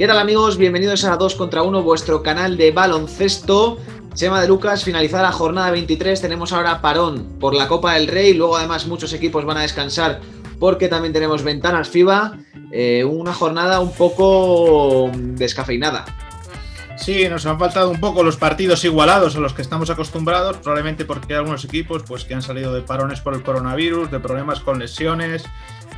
¿Qué tal amigos? Bienvenidos a 2 contra 1, vuestro canal de baloncesto. Chema de Lucas, finalizada la jornada 23, tenemos ahora parón por la Copa del Rey, luego además muchos equipos van a descansar porque también tenemos ventanas FIBA, eh, una jornada un poco descafeinada. Sí, nos han faltado un poco los partidos igualados a los que estamos acostumbrados, probablemente porque hay algunos equipos pues, que han salido de parones por el coronavirus, de problemas con lesiones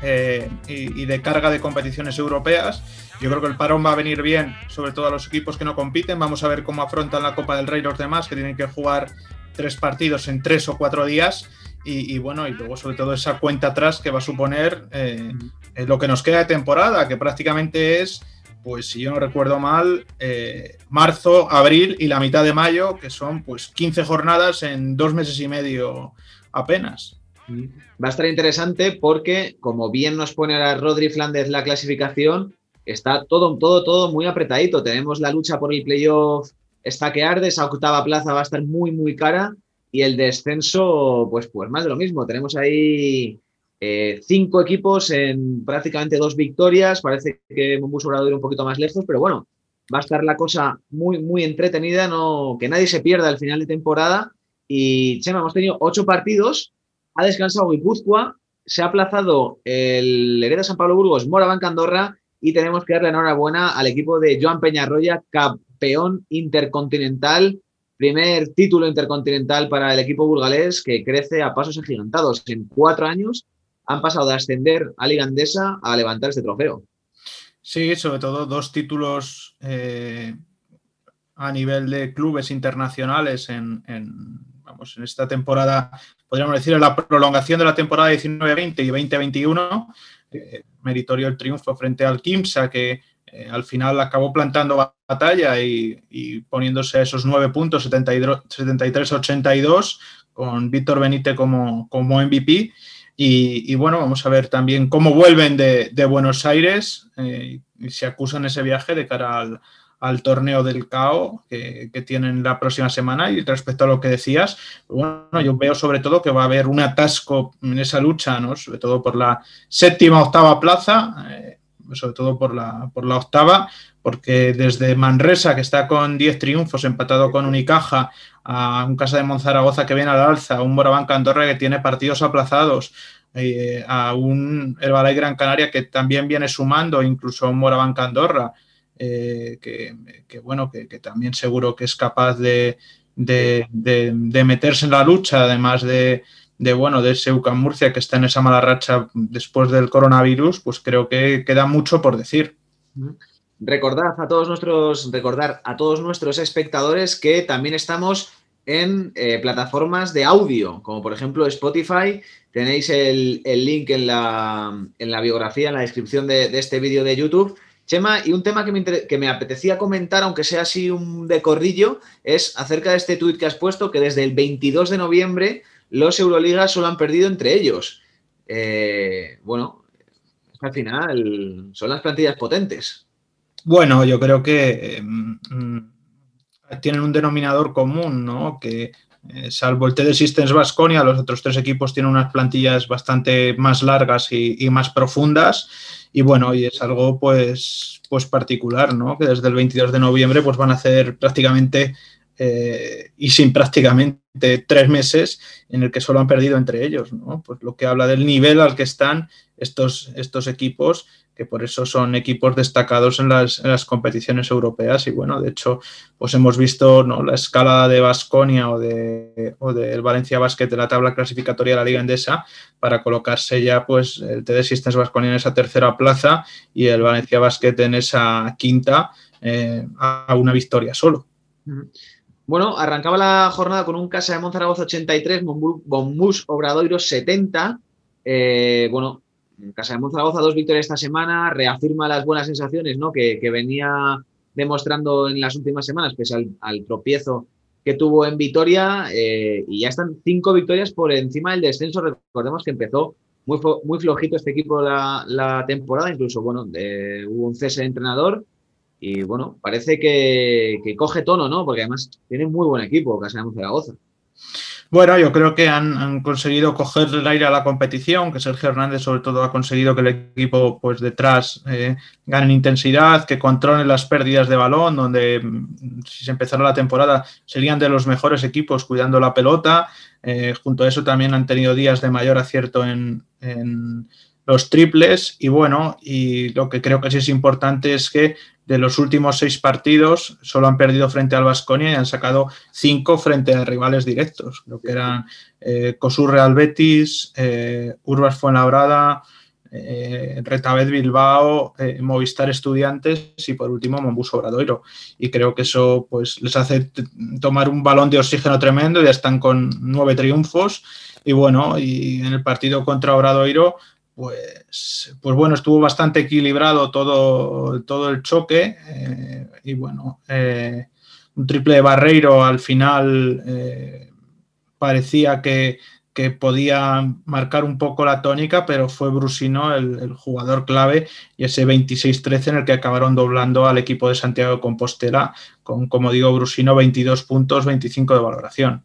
eh, y, de carga de competiciones europeas. Yo creo que el parón va a venir bien, sobre todo a los equipos que no compiten. Vamos a ver cómo afrontan la Copa del Rey los demás, que tienen que jugar tres partidos en tres o cuatro días. Y, bueno, y luego sobre todo esa cuenta atrás que va a suponer eh, lo que nos queda de temporada, que prácticamente es pues si yo no recuerdo mal, eh, marzo, abril y la mitad de mayo, que son pues 15 jornadas en dos meses y medio apenas. Va a estar interesante porque, como bien nos pone a Rodri Flandes la clasificación, está todo, todo, todo muy apretadito. Tenemos la lucha por el playoff, está que arde, esa octava plaza va a estar muy, muy cara y el descenso, pues, pues más de lo mismo. Tenemos ahí eh, cinco equipos en prácticamente dos victorias. Parece que Mombus a ir un poquito más lejos, pero bueno, va a estar la cosa muy, muy entretenida. No, que nadie se pierda al final de temporada. Y Chema, hemos tenido ocho partidos. Ha descansado Guipúzcoa. Se ha aplazado el Hereda San Pablo Burgos, Morabanca Andorra. Y tenemos que darle enhorabuena al equipo de Joan Peñarroya, campeón intercontinental primer título intercontinental para el equipo burgalés que crece a pasos agigantados. En cuatro años han pasado de ascender a Liga Andesa a levantar este trofeo. Sí, sobre todo dos títulos eh, a nivel de clubes internacionales en, vamos, en esta temporada, podríamos decir, en la prolongación de la temporada 19-20 y 2021. Eh, meritorio el triunfo frente al Kimsa, que eh, al final acabó plantando batalla y, poniéndose a esos nueve puntos, 73-82, con Víctor Benítez como, como MVP. Y, bueno, vamos a ver también cómo vuelven de, Buenos Aires eh, y se acusan ese viaje de cara al, torneo del CAO que, tienen la próxima semana. Y respecto a lo que decías, bueno, yo veo sobre todo que va a haber un atasco en esa lucha, ¿no? sobre todo por la séptima, octava plaza. Eh, sobre todo por la, por la octava, porque desde Manresa, que está con 10 triunfos, empatado con Unicaja, a un Casa de Monzaragoza que viene al alza, a un Morabanca Andorra que tiene partidos aplazados, eh, a un Herbalay Gran Canaria que también viene sumando, incluso a un Morabanca Andorra, eh, que, bueno, que, también seguro que es capaz de, meterse en la lucha, además de, bueno, de ese UCAM Murcia que está en esa mala racha después del coronavirus, pues creo que queda mucho por decir. Recordad a todos nuestros, recordar a todos nuestros espectadores que también estamos en eh, plataformas de audio, como por ejemplo Spotify. Tenéis el, link en la, en la, biografía, en la descripción de, este vídeo de YouTube. Y un tema que me, que me, apetecía comentar, aunque sea así un decorrillo, es acerca de este tuit que has puesto, que desde el 22 de noviembre los Euroligas solo han perdido entre ellos. Eh, bueno, al final son las plantillas potentes. Bueno, yo creo que em, mm, tienen un denominador común, ¿no? Que eh, salvo el TD Systems Vasconia, los otros tres equipos tienen unas plantillas bastante más largas y, más profundas. Y bueno, y es algo pues, pues particular, ¿no? Que desde el 22 de noviembre pues van a hacer prácticamente eh, y sin prácticamente tres meses en el que solo han perdido entre ellos, ¿no? Pues lo que habla del nivel al que están estos, estos equipos por eso son equipos destacados en las, competiciones europeas. Y bueno, de hecho, pues hemos visto ¿no? la escala de Basconia o, de, o del Valencia Basket de la tabla clasificatoria de la Liga Endesa para colocarse ya pues el TD Systems Basconia en esa tercera plaza y el Valencia Basket en esa quinta eh, a una victoria solo. Bueno, arrancaba la jornada con un Casa de Monzaragoza 83, Bombús Obradoiro 70. Eh, bueno, Casa de Monzaragoza, dos victorias esta semana, reafirma las buenas sensaciones ¿no? que, venía demostrando en las últimas semanas, pese al, tropiezo que tuvo en Vitoria, eh, y ya están cinco victorias por encima del descenso. Recordemos que empezó muy, muy flojito este equipo la, temporada, incluso bueno, hubo un cese de entrenador, y bueno, parece que, que, coge tono, ¿no? Porque además tiene muy buen equipo Casa de Monzaragoza. Bueno, yo creo que han, conseguido coger el aire a la competición, que Sergio Hernández sobre todo ha conseguido que el equipo pues detrás eh, gane en intensidad, que controlen las pérdidas de balón, donde mm, si se empezara la temporada serían de los mejores equipos cuidando la pelota. Eh, junto a eso también han tenido días de mayor acierto en los triples y bueno, y lo que creo que sí es importante es que de los últimos seis partidos solo han perdido frente al Vasconia y han sacado cinco frente a rivales directos. Creo que eran eh, Cosur Real Betis, eh, Urbas Fuenlabrada, eh, Retabet Bilbao, eh, Movistar Estudiantes y por último Mombus Obradoiro. Y creo que eso pues les hace tomar un balón de oxígeno tremendo, ya están con nueve triunfos y bueno, y en el partido contra Obradoiro pues, pues bueno, estuvo bastante equilibrado todo, todo el choque eh, y bueno, eh, un triple de Barreiro al final eh, parecía que, podía marcar un poco la tónica, pero fue Brusino el, jugador clave y ese 26-13 en el que acabaron doblando al equipo de Santiago de Compostela con, como digo, Brusino 22 puntos, 25 de valoración.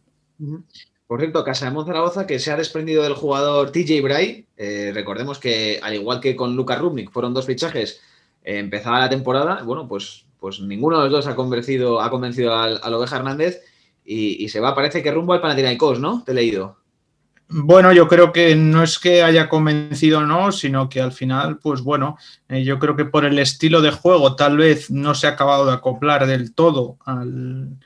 Por cierto, Casa de Zaragoza que se ha desprendido del jugador TJ Bray. Eh, recordemos que, al igual que con Lucas Rubnik, fueron dos fichajes. Eh, empezaba la temporada. Bueno, pues, pues ninguno de los dos ha convencido, ha convencido al, Oveja Hernández y, se va, parece que rumbo al Panathinaikos, ¿no? Te he leído. Bueno, yo creo que no es que haya convencido no, sino que al final, pues bueno, eh, yo creo que por el estilo de juego tal vez no se ha acabado de acoplar del todo al,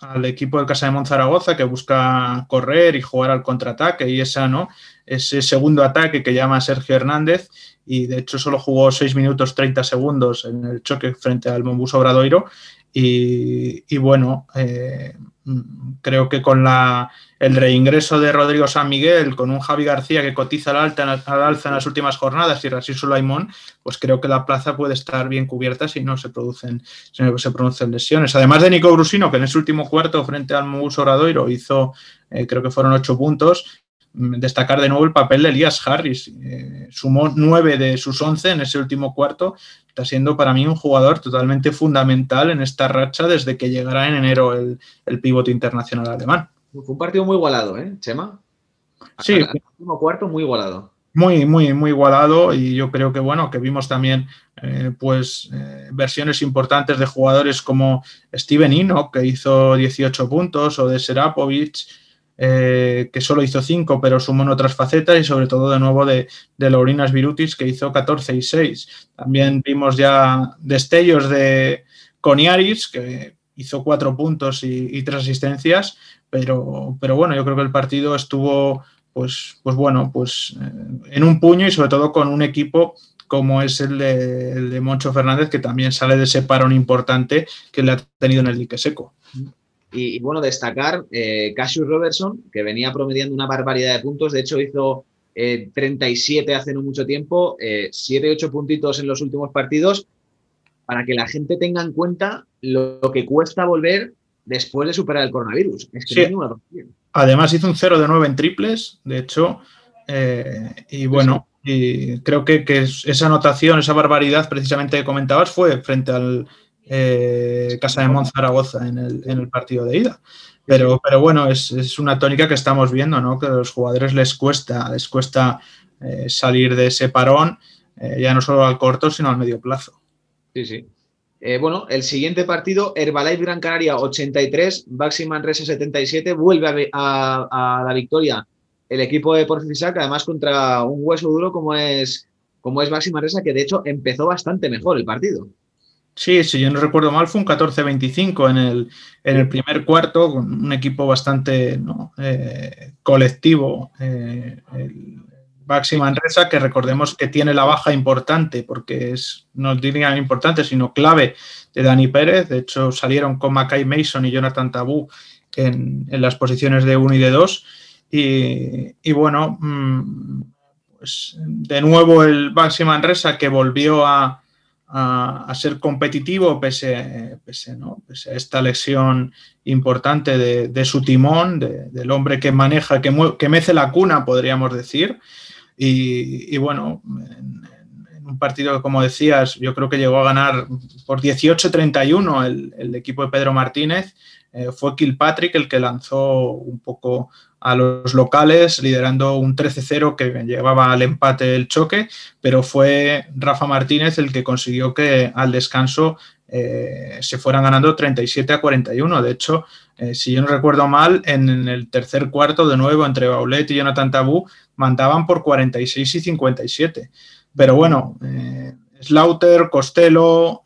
al equipo de Casa de Monzaragoza que busca correr y jugar al contraataque y esa no, ese segundo ataque que llama Sergio Hernández y de hecho solo jugó 6 minutos 30 segundos en el choque frente al Mombus Obradoiro y, bueno, eh, creo que con la, el reingreso de Rodrigo San Miguel, con un Javi García que cotiza al alza en las últimas jornadas y Rasir Sulaimón, pues creo que la plaza puede estar bien cubierta si no se producen, se producen lesiones. Además de Nico Brusino, que en ese último cuarto frente al Mombus Obradoiro hizo, eh, creo que fueron ocho puntos, Mm, destacar de nuevo el papel de Elias Harris. Eh, sumó nueve de sus once en ese último cuarto. Está siendo para mí un jugador totalmente fundamental en esta racha desde que llegará en enero el, el pivote internacional alemán. Fue un partido muy igualado, ¿eh, Chema? Sí. El último cuarto muy igualado. Muy, muy, muy igualado y yo creo que bueno, que vimos también eh, pues eh, versiones importantes de jugadores como Steven Ino, que hizo 18 puntos, o de Serapovic, eh, que solo hizo 5, pero sumó en otras facetas, y sobre todo de nuevo de, de Laurinas Virutis, que hizo 14 y 6. También vimos ya destellos de Coniaris, que hizo 4 puntos y, 3 asistencias, pero, pero bueno, yo creo que el partido estuvo, pues, pues bueno, pues eh, en un puño y sobre todo con un equipo como es el de, el de Moncho Fernández, que también sale de ese parón importante que le ha tenido en el dique seco. Y, bueno, destacar eh, Cassius Robertson, que venía promediando una barbaridad de puntos. De hecho, hizo 37 eh, hace no mucho tiempo, 7, eh, 8 puntitos en los últimos partidos, para que la gente tenga en cuenta lo, que cuesta volver después de superar el coronavirus. Además, hizo un 0 de 9 en triples, de hecho. y bueno, y creo que, que, esa anotación, esa barbaridad precisamente que comentabas fue frente al, eh, Casa de Monzaragoza en el, en el partido de ida. Pero, pero bueno, es, una tónica que estamos viendo, ¿no? Que a los jugadores les cuesta, les cuesta eh, salir de ese parón, eh, ya no solo al corto, sino al medio plazo. Sí, sí. bueno, el siguiente partido, Herbalife Gran Canaria 83, Baxi Manresa 77, vuelve a, la victoria el equipo de Porfisac, además contra un hueso duro como es, como es Baxi Manresa, que de hecho empezó bastante mejor el partido. Sí, si yo no recuerdo mal, fue un 14-25 en el, en el primer cuarto, con un equipo bastante eh, colectivo. Eh, el Manresa, que recordemos que tiene la baja importante, porque es, no diría importante, sino clave de Dani Pérez. De hecho, salieron con Mackay Mason y Jonathan Tabú en, las posiciones de 1 y de 2. Y, bueno, mm, pues de nuevo el Baxi Manresa que volvió a a, ser competitivo pese, pese, a esta lesión importante de, su timón, del hombre que maneja, que, que, mece la cuna, podríamos decir. Y, bueno, en, un partido que, como decías, yo creo que llegó a ganar por 18-31 el, el, equipo de Pedro Martínez. Eh, fue Kilpatrick el que lanzó un poco a los locales, liderando un 13-0 que llevaba al empate el choque, pero fue Rafa Martínez el que consiguió que al descanso eh, se fueran ganando 37 a 41. De hecho, eh, si yo no recuerdo mal, en, el tercer cuarto, de nuevo, entre Baulet y Jonathan Tabú, mandaban por 46 y 57. Pero bueno, eh, Slaughter, Costello,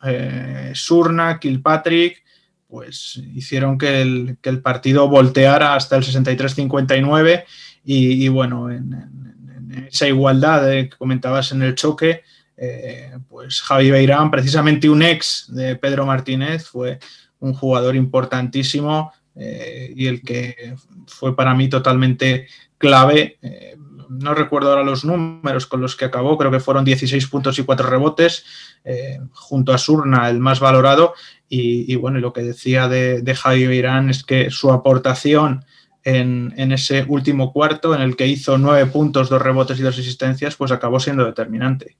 Surna, Kilpatrick, pues hicieron que el, partido volteara hasta el 63-59 y, bueno, en, esa igualdad que comentabas en el choque, eh, pues Javi Beirán, precisamente un ex de Pedro Martínez, fue un jugador importantísimo eh, y el que fue para mí totalmente clave. Eh, no recuerdo ahora los números con los que acabó, creo que fueron 16 puntos y 4 rebotes, junto a Surna, el más valorado. Y, bueno, lo que decía de, de Javi Beirán es que su aportación en, ese último cuarto, en el que hizo 9 puntos, 2 rebotes y 2 asistencias, pues acabó siendo determinante.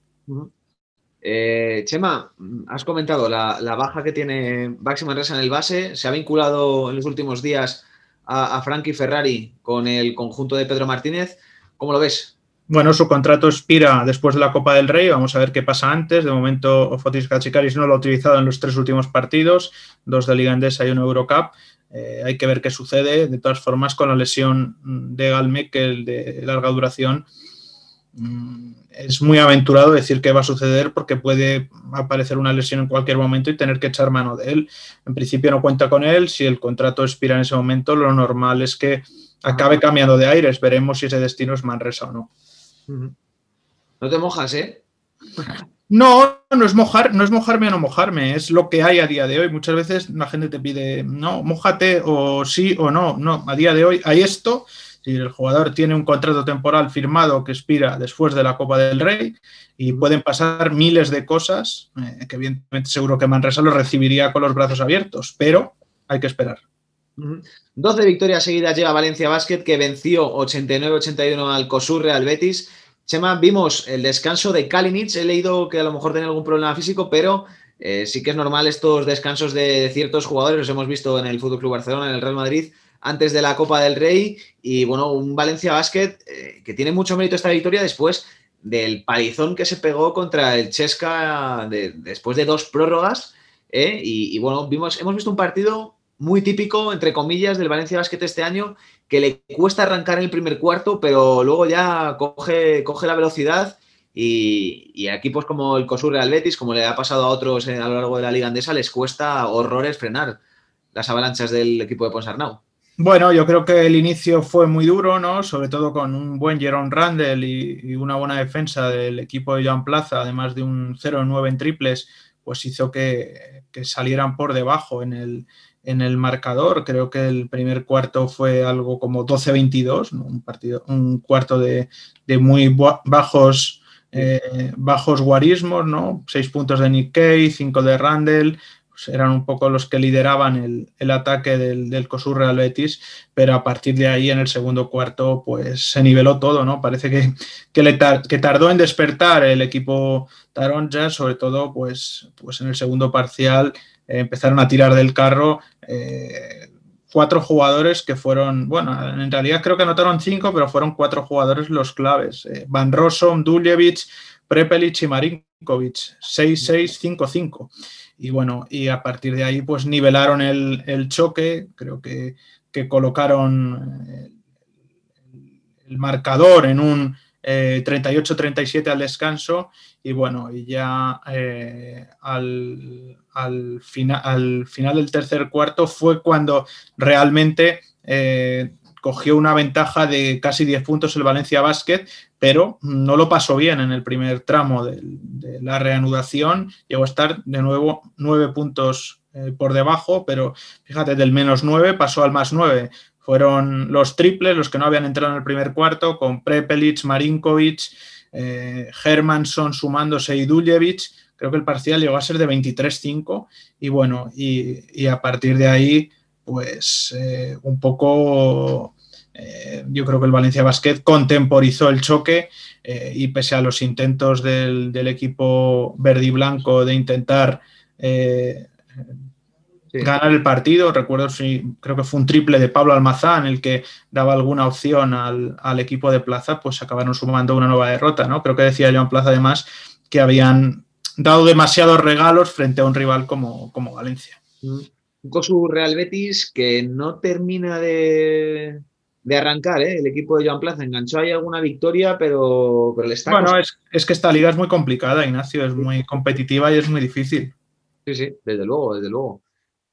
Eh, Chema, has comentado la, baja que tiene Baxi Manresa en el base. Se ha vinculado en los últimos días a, Frankie Ferrari con el conjunto de Pedro Martínez. ¿Cómo lo ves? Bueno, su contrato expira después de la Copa del Rey. Vamos a ver qué pasa antes. De momento, Fotis Kachikaris no lo ha utilizado en los tres últimos partidos, dos de Liga Endesa y uno Eurocup. Eh, hay que ver qué sucede. De todas formas, con la lesión de Galme, que el de larga duración, mm, es muy aventurado decir que va a suceder porque puede aparecer una lesión en cualquier momento y tener que echar mano de él. En principio no cuenta con él, si el contrato expira en ese momento, lo normal es que acabe cambiando de aires. Veremos si ese destino es Manresa o no. No te mojas, ¿eh? No, no es mojar, no es mojarme o no mojarme, es lo que hay a día de hoy. Muchas veces la gente te pide, no, mojate o sí o no. No, a día de hoy hay esto si el jugador tiene un contrato temporal firmado que expira después de la Copa del Rey y pueden pasar miles de cosas, eh, que evidentemente seguro que Manresa lo recibiría con los brazos abiertos, pero hay que esperar. 12 victorias seguidas lleva Valencia Basket, que venció 89-81 al Cosurre, al Betis. Chema, vimos el descanso de Kalinic. He leído que a lo mejor tiene algún problema físico, pero eh, sí que es normal estos descansos de ciertos jugadores. Los hemos visto en el Fútbol Club Barcelona, en el Real Madrid antes de la Copa del Rey y bueno, un Valencia Basket eh, que tiene mucho mérito esta victoria después del palizón que se pegó contra el Chesca después de dos prórrogas eh, y, bueno, vimos, hemos visto un partido muy típico, entre comillas, del Valencia Basket este año, que le cuesta arrancar en el primer cuarto, pero luego ya coge, coge la velocidad y, y equipos como el Cosur Real Betis, como le ha pasado a otros a lo largo de la Liga Andesa, les cuesta horrores frenar las avalanchas del equipo de Ponsarnau. Bueno, yo creo que el inicio fue muy duro, ¿no? Sobre todo con un buen Jerome Randall y, una buena defensa del equipo de Joan Plaza, además de un 0-9 en triples, pues hizo que, salieran por debajo en el, en el marcador. Creo que el primer cuarto fue algo como 12-22, un, partido, un cuarto de, muy bajos, eh, bajos guarismos, ¿no? Seis puntos de Nick Kay, cinco de Randall, pues, eran un poco los que lideraban el, ataque del, del COSUR Real Betis, pero a partir de ahí en el segundo cuarto pues se niveló todo, ¿no? Parece que, que, le que tardó en despertar el equipo Taronja, sobre todo pues, pues en el segundo parcial empezaron a tirar del carro. Eh, cuatro jugadores que fueron, bueno, en realidad creo que anotaron cinco, pero fueron cuatro jugadores los claves. Eh, Van Rossum, Duljevic, Prepelic y Marinkovic. 6-6-5-5 y bueno, y a partir de ahí pues nivelaron el, choque, creo que, colocaron eh, el, marcador en un 38-37 eh, al descanso y bueno, y ya eh, al, al, al, final del tercer cuarto fue cuando realmente cogió una ventaja de casi 10 puntos el Valencia Basket, pero no lo pasó bien en el primer tramo de, la reanudación. Llegó a estar de nuevo 9 puntos eh, por debajo, pero fíjate, del menos 9 pasó al más 9. Fueron los triples los que no habían entrado en el primer cuarto, con Prepelic, Marinkovic, eh, Hermanson sumándose y Duljevic. Creo que el parcial llegó a ser de 23-5 y bueno, y, y a partir de ahí pues eh, un poco eh, yo creo que el Valencia Basket contemporizó el choque eh, y pese a los intentos del, equipo verde y blanco de intentar ganar el partido, recuerdo si creo que fue un triple de Pablo Almazán el que daba alguna opción al, al, equipo de Plaza, pues acabaron sumando una nueva derrota, ¿no? Creo que decía Joan Plaza además que habían dado demasiados regalos frente a un rival como, como Valencia. Mm. Un Cosu Real Betis que no termina de, arrancar, ¿eh? el equipo de Joan Plaza enganchó ahí alguna victoria, pero, pero le está. Bueno, es, que esta liga es muy complicada, Ignacio, es muy competitiva y es muy difícil. Sí, sí, desde luego, desde luego.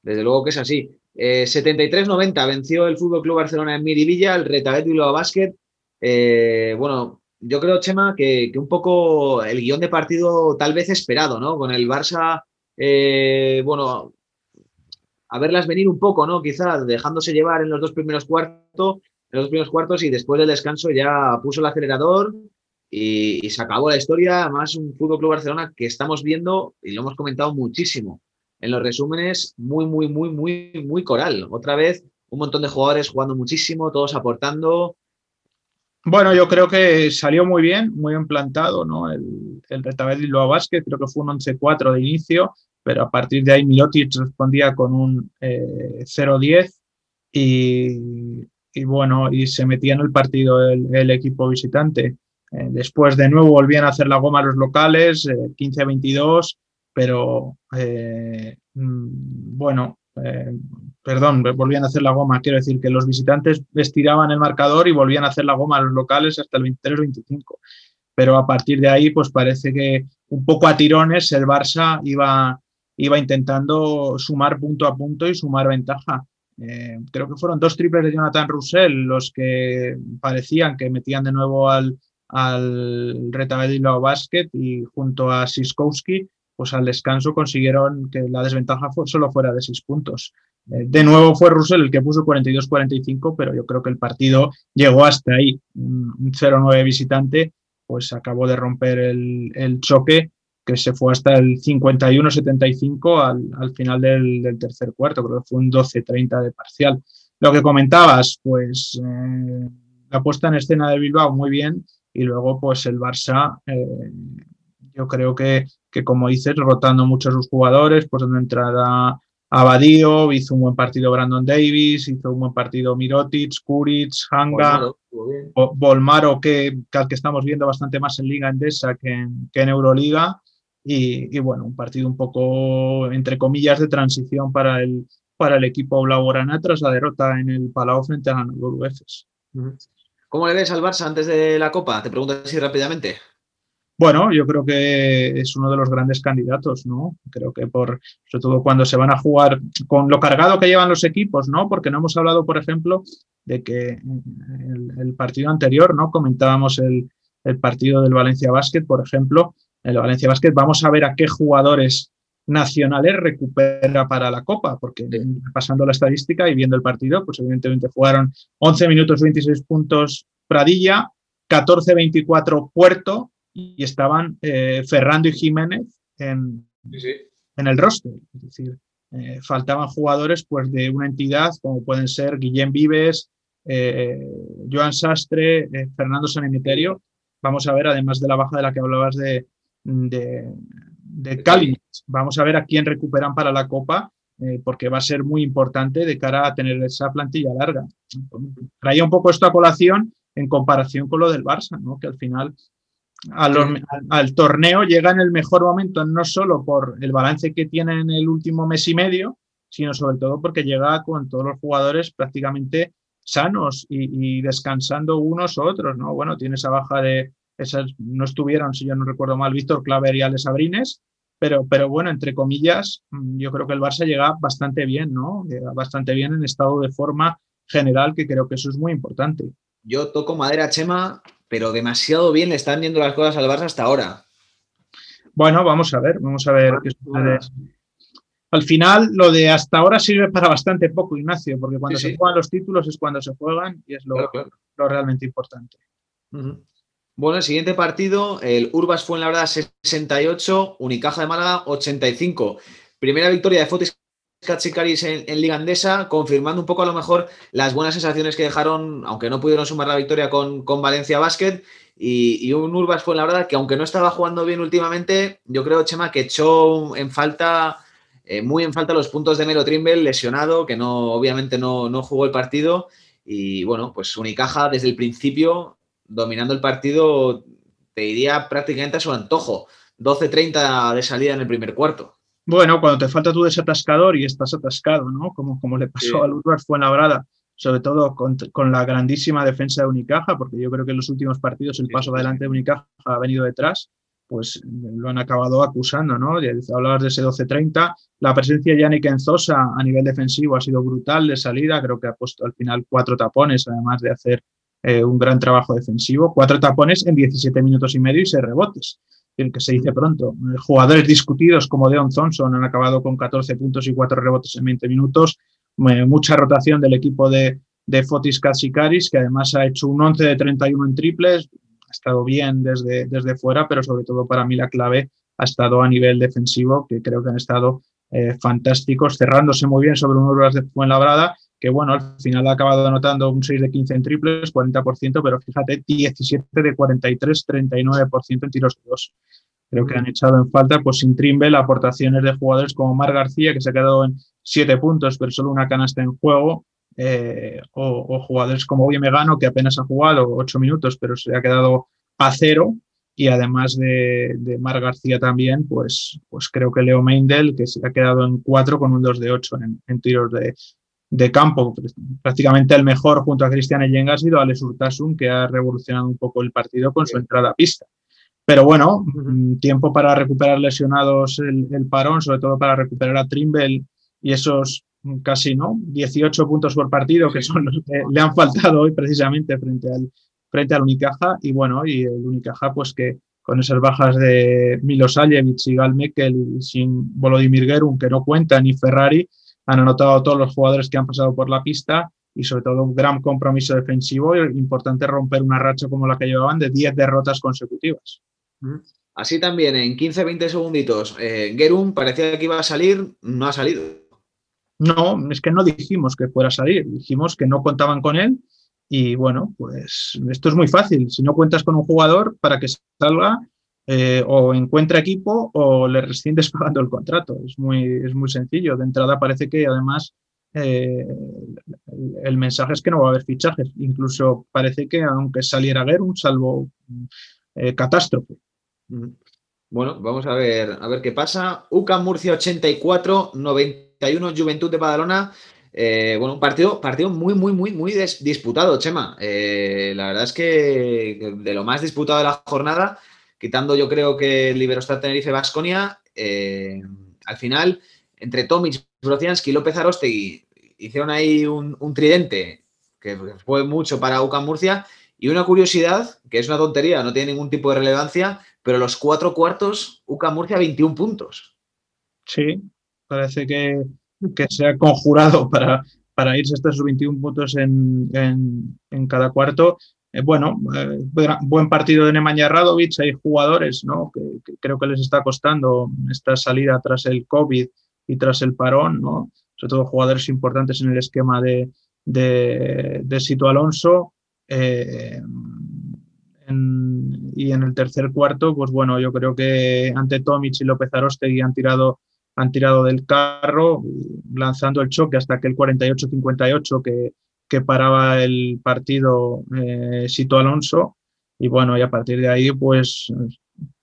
Desde luego que es así. 73-90 eh, venció el Fútbol Club Barcelona en Miribilla, el Retabet Bilbao Basket. Eh, bueno, yo creo, Chema, que, un poco el guion de partido tal vez esperado, ¿no? Con el Barça, eh, bueno, a verlas venir un poco, ¿no? Quizás dejándose llevar en los dos primeros cuartos, en los dos primeros cuartos y después del descanso ya puso el acelerador y, se acabó la historia. Además, un Fútbol Club Barcelona que estamos viendo y lo hemos comentado muchísimo en los resúmenes, muy, muy, muy, muy, muy coral. Otra vez, un montón de jugadores jugando muchísimo, todos aportando. Bueno, yo creo que salió muy bien, muy bien plantado, ¿no? El, el Retabel y Vázquez, creo que fue un 11-4 de inicio, pero a partir de ahí Milotic respondía con un 0-10 eh, y, bueno, y se metía en el partido el, equipo visitante. Eh, después de nuevo volvían a hacer la goma los locales, 15-22, eh, pero mm, bueno, perdón, volvían a hacer la goma, quiero decir que los visitantes estiraban el marcador y volvían a hacer la goma a los locales hasta el 23-25. Pero a partir de ahí, pues parece que un poco a tirones el Barça iba, iba intentando sumar punto a punto y sumar ventaja. Eh, creo que fueron dos triples de Jonathan Russell los que parecían que metían de nuevo al, al Retabedilo Basket y junto a Siskowski, pues al descanso consiguieron que la desventaja solo fuera de seis puntos. Eh, de nuevo fue Russell el que puso 42-45, pero yo creo que el partido llegó hasta ahí. Un 0-9 visitante, pues acabó de romper el, choque que se fue hasta el 51-75 al, al, final del, tercer cuarto, creo que fue un 12-30 de parcial. Lo que comentabas, pues eh, la puesta en escena de Bilbao muy bien y luego pues el Barça, eh, yo creo que, que, como dices, rotando mucho a sus jugadores, pues donde entrada Abadío, hizo un buen partido Brandon Davis, hizo un buen partido Mirotic, Kuric, Hanga, Volmaro, que, que, que estamos viendo bastante más en Liga Endesa que que en Euroliga, y, bueno, un partido un poco, entre comillas, de transición para el, para el equipo blaugrana tras la derrota en el Palau frente a la Efes. ¿Cómo le ves al Barça antes de la Copa? Te pregunto así rápidamente. Bueno, yo creo que es uno de los grandes candidatos, ¿no? Creo que por, sobre todo cuando se van a jugar con lo cargado que llevan los equipos, ¿no? Porque no hemos hablado, por ejemplo, de que el, el partido anterior, ¿no? Comentábamos el, el partido del Valencia Basket, por ejemplo, el Valencia Basket, vamos a ver a qué jugadores nacionales recupera para la Copa, porque pasando la estadística y viendo el partido, pues evidentemente jugaron 11 minutos 26 puntos Pradilla, 14-24 Puerto y estaban eh, Ferrando y Jiménez en, en el roster. Es decir, eh, faltaban jugadores pues, de una entidad como pueden ser Guillén Vives, eh, Joan Sastre, Fernando Sanemiterio. Vamos a ver, además de la baja de la que hablabas de, de, de Cali. Vamos a ver a quién recuperan para la Copa, porque va a ser muy importante de cara a tener esa plantilla larga. Traía un poco esta colación en comparación con lo del Barça, ¿no? que al final al, torneo llega en el mejor momento, no solo por el balance que tiene en el último mes y medio, sino sobre todo porque llega con todos los jugadores prácticamente sanos y, y descansando unos u otros, ¿no? Bueno, tiene esa baja de, esas no estuvieron, si yo no recuerdo mal, Víctor Claver y Alex Abrines, pero, pero bueno, entre comillas, mm, yo creo que el Barça llega bastante bien, ¿no? Llega bastante bien en estado de forma general, que creo que eso es muy importante. Yo toco madera, Chema, pero demasiado bien le están viendo las cosas al Barça hasta ahora. Bueno, vamos a ver, vamos a ver qué sucede. Al final, lo de hasta ahora sirve para bastante poco, Ignacio, porque cuando se juegan los títulos es cuando se juegan y es lo, lo realmente importante. Bueno, el siguiente partido, el Urbas fue en la verdad 68, Unicaja de Málaga 85. Primera victoria de Fotis Katsikaris en, en, Liga Andesa, confirmando un poco a lo mejor las buenas sensaciones que dejaron, aunque no pudieron sumar la victoria con, con Valencia Basket, y, y, un Urbas fue la verdad que aunque no estaba jugando bien últimamente, yo creo, Chema, que echó en falta, eh, muy en falta los puntos de Melo Trimble, lesionado, que no, obviamente no, no jugó el partido, y bueno, pues Unicaja desde el principio, dominando el partido, te diría prácticamente a su antojo. 12-30 de salida en el primer cuarto. Bueno, cuando te falta tu desatascador y estás atascado, ¿no? Como, como le pasó sí. al Urbas Fuenlabrada, sobre todo con, con, la grandísima defensa de Unicaja, porque yo creo que en los últimos partidos el paso adelante de Unicaja ha venido detrás, pues lo han acabado acusando, ¿no? Hablabas de ese 12-30, la presencia de Yannick Enzosa a nivel defensivo ha sido brutal de salida, creo que ha puesto al final cuatro tapones, además de hacer eh, un gran trabajo defensivo, cuatro tapones en 17 minutos y medio y seis rebotes el que se dice pronto. Jugadores discutidos como Deon Thompson han acabado con 14 puntos y 4 rebotes en 20 minutos. Mucha rotación del equipo de, de Fotis Katsikaris, que además ha hecho un 11 de 31 en triples. Ha estado bien desde, desde fuera, pero sobre todo para mí la clave ha estado a nivel defensivo, que creo que han estado eh, fantásticos, cerrándose muy bien sobre un Urbas de Fuenlabrada que bueno, al final ha acabado anotando un 6 de 15 en triples, 40%, pero fíjate, 17 de 43, 39% en tiros de dos. Creo que han echado en falta, pues sin Trimble, aportaciones de jugadores como Mar García, que se ha quedado en 7 puntos, pero solo una canasta en juego, eh, o, o, jugadores como Oye Megano, que apenas ha jugado 8 minutos, pero se ha quedado a cero. Y además de, de Mar García también, pues, pues creo que Leo Meindel, que se ha quedado en 4 con un 2 de 8 en, en tiros de, de campo, prácticamente el mejor junto a Cristian Eyenga ha sido Alex Urtasun, que ha revolucionado un poco el partido con su entrada a pista. Pero bueno, uh-huh. tiempo para recuperar lesionados el, el, parón, sobre todo para recuperar a Trimble y esos casi, ¿no? 18 puntos por partido, que son los que le han faltado hoy precisamente frente al, frente al Unicaja. Y bueno, y el Unicaja, pues que con esas bajas de Milosajevic y Gal Mekel y sin Volodymyr Gerun, que no cuentan, ni Ferrari, han anotado todos los jugadores que han pasado por la pista y sobre todo un gran compromiso defensivo y importante romper una racha como la que llevaban de 10 derrotas consecutivas. Así también, en 15-20 segunditos, eh, Gerun parecía que iba a salir, no ha salido. No, es que no dijimos que fuera a salir, dijimos que no contaban con él y bueno, pues esto es muy fácil. Si no cuentas con un jugador para que salga, eh, o encuentra equipo o le rescindes pagando el contrato. Es muy, es muy sencillo. De entrada parece que además eh, el mensaje es que no va a haber fichajes. Incluso parece que aunque saliera Gerun, salvo eh, catástrofe. Bueno, vamos a ver, a ver qué pasa. UCAM Murcia 84, 91 Juventud de Badalona. Bueno, un partido, partido muy, muy, muy, muy disputado, Chema. La verdad es que de lo más disputado de la jornada, quitando yo creo que Liberostar Tenerife Vasconia, eh, al final, entre Tomic, Brociansky y López Arostegui, hicieron ahí un, tridente que fue mucho para UCAM Murcia. Y una curiosidad, que es una tontería, no tiene ningún tipo de relevancia, pero los cuatro cuartos, UCAM Murcia 21 puntos. Sí, parece que, que se ha conjurado para, para irse hasta esos 21 puntos en, en cada cuarto. Eh, bueno, eh, buen partido de Nemanja Radovic, hay jugadores ¿no? que, creo que les está costando esta salida tras el COVID y tras el parón, ¿no? sobre todo jugadores importantes en el esquema de, de, de Sito Alonso. Eh, y en el tercer cuarto, pues bueno, yo creo que ante Tomic y López Arostegui han tirado, han tirado del carro, lanzando el choque hasta que el 48-58 que, que paraba el partido eh, Sito Alonso. Y bueno, y a partir de ahí, pues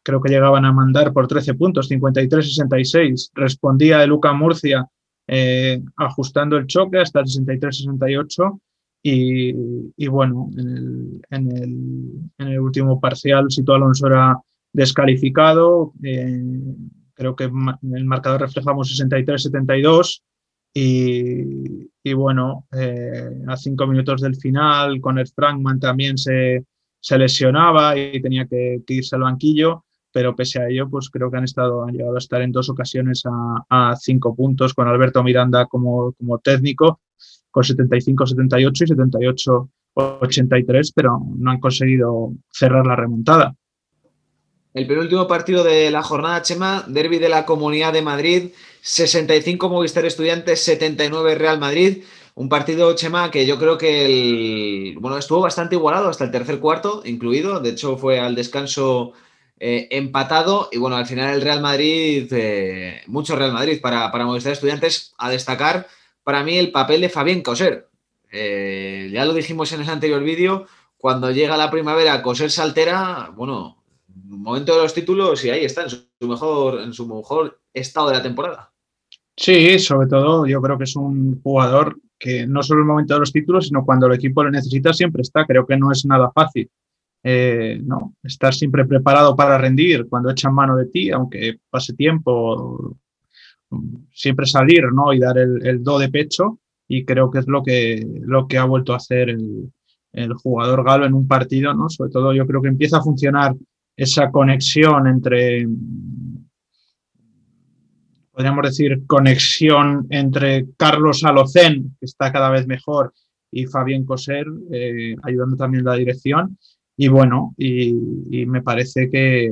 creo que llegaban a mandar por 13 puntos, 53-66. Respondía el Luca Murcia eh, ajustando el choque hasta el 63-68 y, y, bueno, en el, en, el, en el, último parcial Sito Alonso era descalificado, eh, creo que el marcador reflejamos 63-72 y, bueno, eh, a cinco minutos del final con el Frankman también se, se lesionaba y tenía que, que, irse al banquillo, pero pese a ello, pues creo que han estado, han llegado a estar en dos ocasiones a, a cinco puntos con Alberto Miranda como, como técnico con 75-78 y 78-83, pero no han conseguido cerrar la remontada. El penúltimo partido de la jornada, Chema, derby de la Comunidad de Madrid, 65 Movistar Estudiantes, 79 Real Madrid. Un partido, Chema, que yo creo que el, bueno, estuvo bastante igualado hasta el tercer cuarto, incluido. De hecho, fue al descanso eh, empatado. Y bueno, al final el Real Madrid, eh, mucho Real Madrid para, para Movistar Estudiantes, a destacar para mí el papel de Fabián Coser. Eh, ya lo dijimos en el anterior vídeo, cuando llega la primavera, Coser saltera, bueno, momento de los títulos y ahí está, en su mejor, en su mejor estado de la temporada. Sí, sobre todo yo creo que es un jugador que no solo en el momento de los títulos, sino cuando el equipo lo necesita siempre está. Creo que no es nada fácil. Eh, no, estar siempre preparado para rendir cuando echan mano de ti, aunque pase tiempo, siempre salir ¿no? y dar el, do de pecho. Y creo que es lo que, lo que ha vuelto a hacer el, el jugador galo en un partido, ¿no? Sobre todo yo creo que empieza a funcionar esa conexión entre, podríamos decir, conexión entre Carlos Alocén, que está cada vez mejor, y Fabián Coser, eh, ayudando también la dirección. Y bueno, y, me parece que,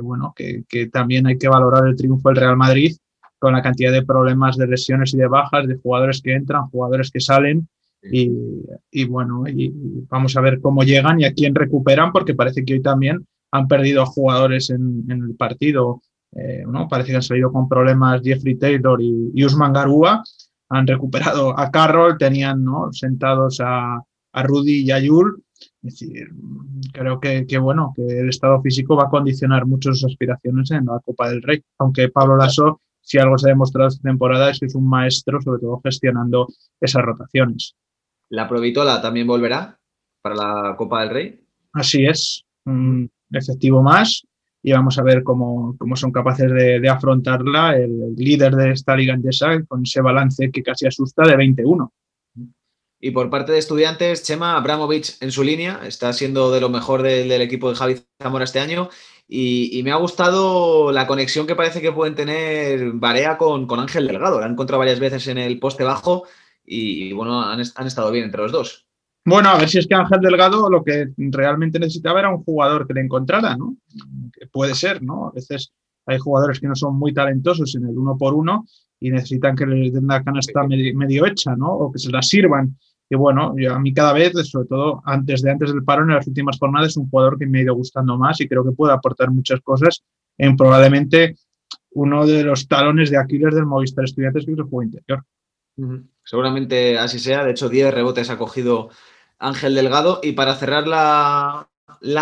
bueno, que, que, también hay que valorar el triunfo del Real Madrid con la cantidad de problemas de lesiones y de bajas, de jugadores que entran, jugadores que salen, y, bueno, y vamos a ver cómo llegan y a quién recuperan, porque parece que hoy también han perdido a jugadores en, el partido. Eh, ¿no? Parece que han salido con problemas Jeffrey Taylor y, Usman Garúa. Han recuperado a Carroll, tenían ¿no? sentados a, Rudy y a Yul. Es decir, creo que, bueno, que el estado físico va a condicionar mucho sus aspiraciones en la Copa del Rey. Aunque Pablo Lasso, si algo se ha demostrado esta temporada, es que es un maestro, sobre todo gestionando esas rotaciones. ¿La Provitola también volverá para la Copa del Rey? Así es, un efectivo más y vamos a ver cómo, son capaces de, afrontarla el, líder de esta liga endesa con ese balance que casi asusta de 21. Y por parte de estudiantes, Chema Abramovich en su línea está siendo de lo mejor del, equipo de Javi Zamora este año y, me ha gustado la conexión que parece que pueden tener Barea con, con Ángel Delgado. La han encontrado varias veces en el poste bajo y, bueno, han, estado bien entre los dos. Bueno, a ver si es que Ángel Delgado lo que realmente necesitaba era un jugador que le encontrara, ¿no? Que puede ser, ¿no? A veces hay jugadores que no son muy talentosos en el uno por uno y necesitan que les den la canasta medio, hecha, ¿no? O que se la sirvan. Y bueno, a mí cada vez, sobre todo antes de antes del paro, en las últimas jornadas, es un jugador que me ha ido gustando más y creo que puede aportar muchas cosas en probablemente uno de los talones de Aquiles del Movistar Estudiantes, que es el juego interior. Seguramente así sea. De hecho, 10 rebotes ha cogido Ángel Delgado. Y para cerrar la,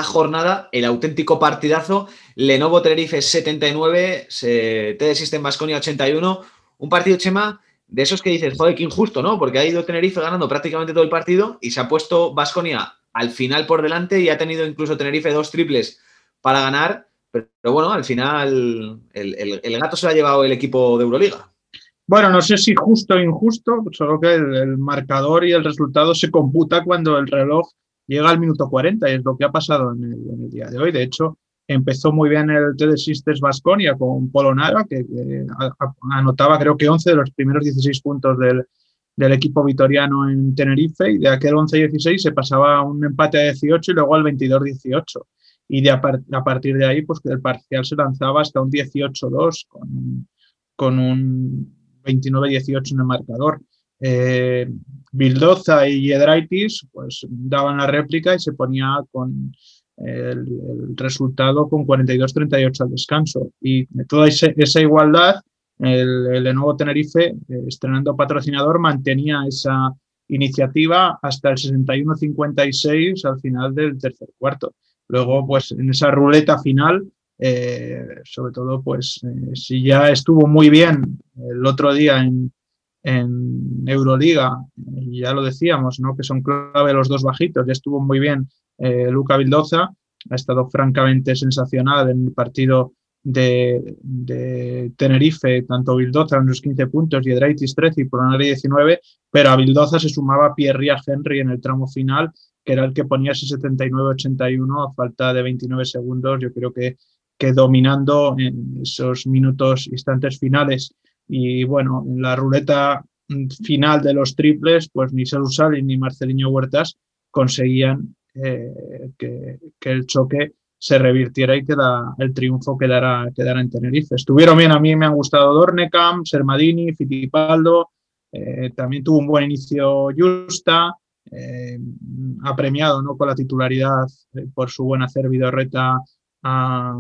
jornada, el auténtico partidazo, Lenovo Tenerife 79, TD System Basconia 81. Un partido, Chema, de esos que dices, joder, qué injusto, ¿no? Porque ha ido Tenerife ganando prácticamente todo el partido y se ha puesto Basconia al final por delante y ha tenido incluso Tenerife dos triples para ganar. Pero, bueno, al final el gato se lo ha llevado el equipo de Euroliga. Bueno, no sé si justo o injusto, solo que el, marcador y el resultado se computa cuando el reloj llega al minuto 40 y es lo que ha pasado en el, día de hoy. De hecho, empezó muy bien el TD Sisters Basconia con Polonara, que, que, anotaba creo que 11 de los primeros 16 puntos del, equipo vitoriano en Tenerife y de aquel 11-16 se pasaba a un empate a 18 y luego al 22-18. Y de a, partir de ahí, pues el parcial se lanzaba hasta un 18-2 con, con un 29-18 en el marcador. Eh, Bildoza y Yedraitis pues daban la réplica y se ponía con el, resultado con 42-38 al descanso. Y toda esa igualdad, el, de nuevo Tenerife, eh, estrenando patrocinador, mantenía esa iniciativa hasta el 61-56 al final del tercer cuarto. Luego, pues en esa ruleta final, eh, sobre todo, pues eh, si ya estuvo muy bien el otro día en, Euroliga, ya lo decíamos, ¿no? que son clave los dos bajitos, ya estuvo muy bien eh, Luca Vildoza, ha estado francamente sensacional en el partido de, Tenerife, tanto Vildoza en los 15 puntos y Edraitis 13 y Polonari 19, pero a Vildoza se sumaba Pierre Henry en el tramo final, que era el que ponía ese 79-81 a falta de 29 segundos. Yo creo que que dominando en esos minutos, instantes finales. Y bueno, en la ruleta final de los triples, pues ni Salus ni Marcelinho Huertas conseguían eh, que, el choque se revirtiera y queda, el triunfo quedara, quedara en Tenerife. Estuvieron bien, a mí me han gustado Dornecam, Sermadini, Fittipaldo, eh, también tuvo un buen inicio Justa, eh, ha premiado ¿no? con la titularidad por su buen hacer a,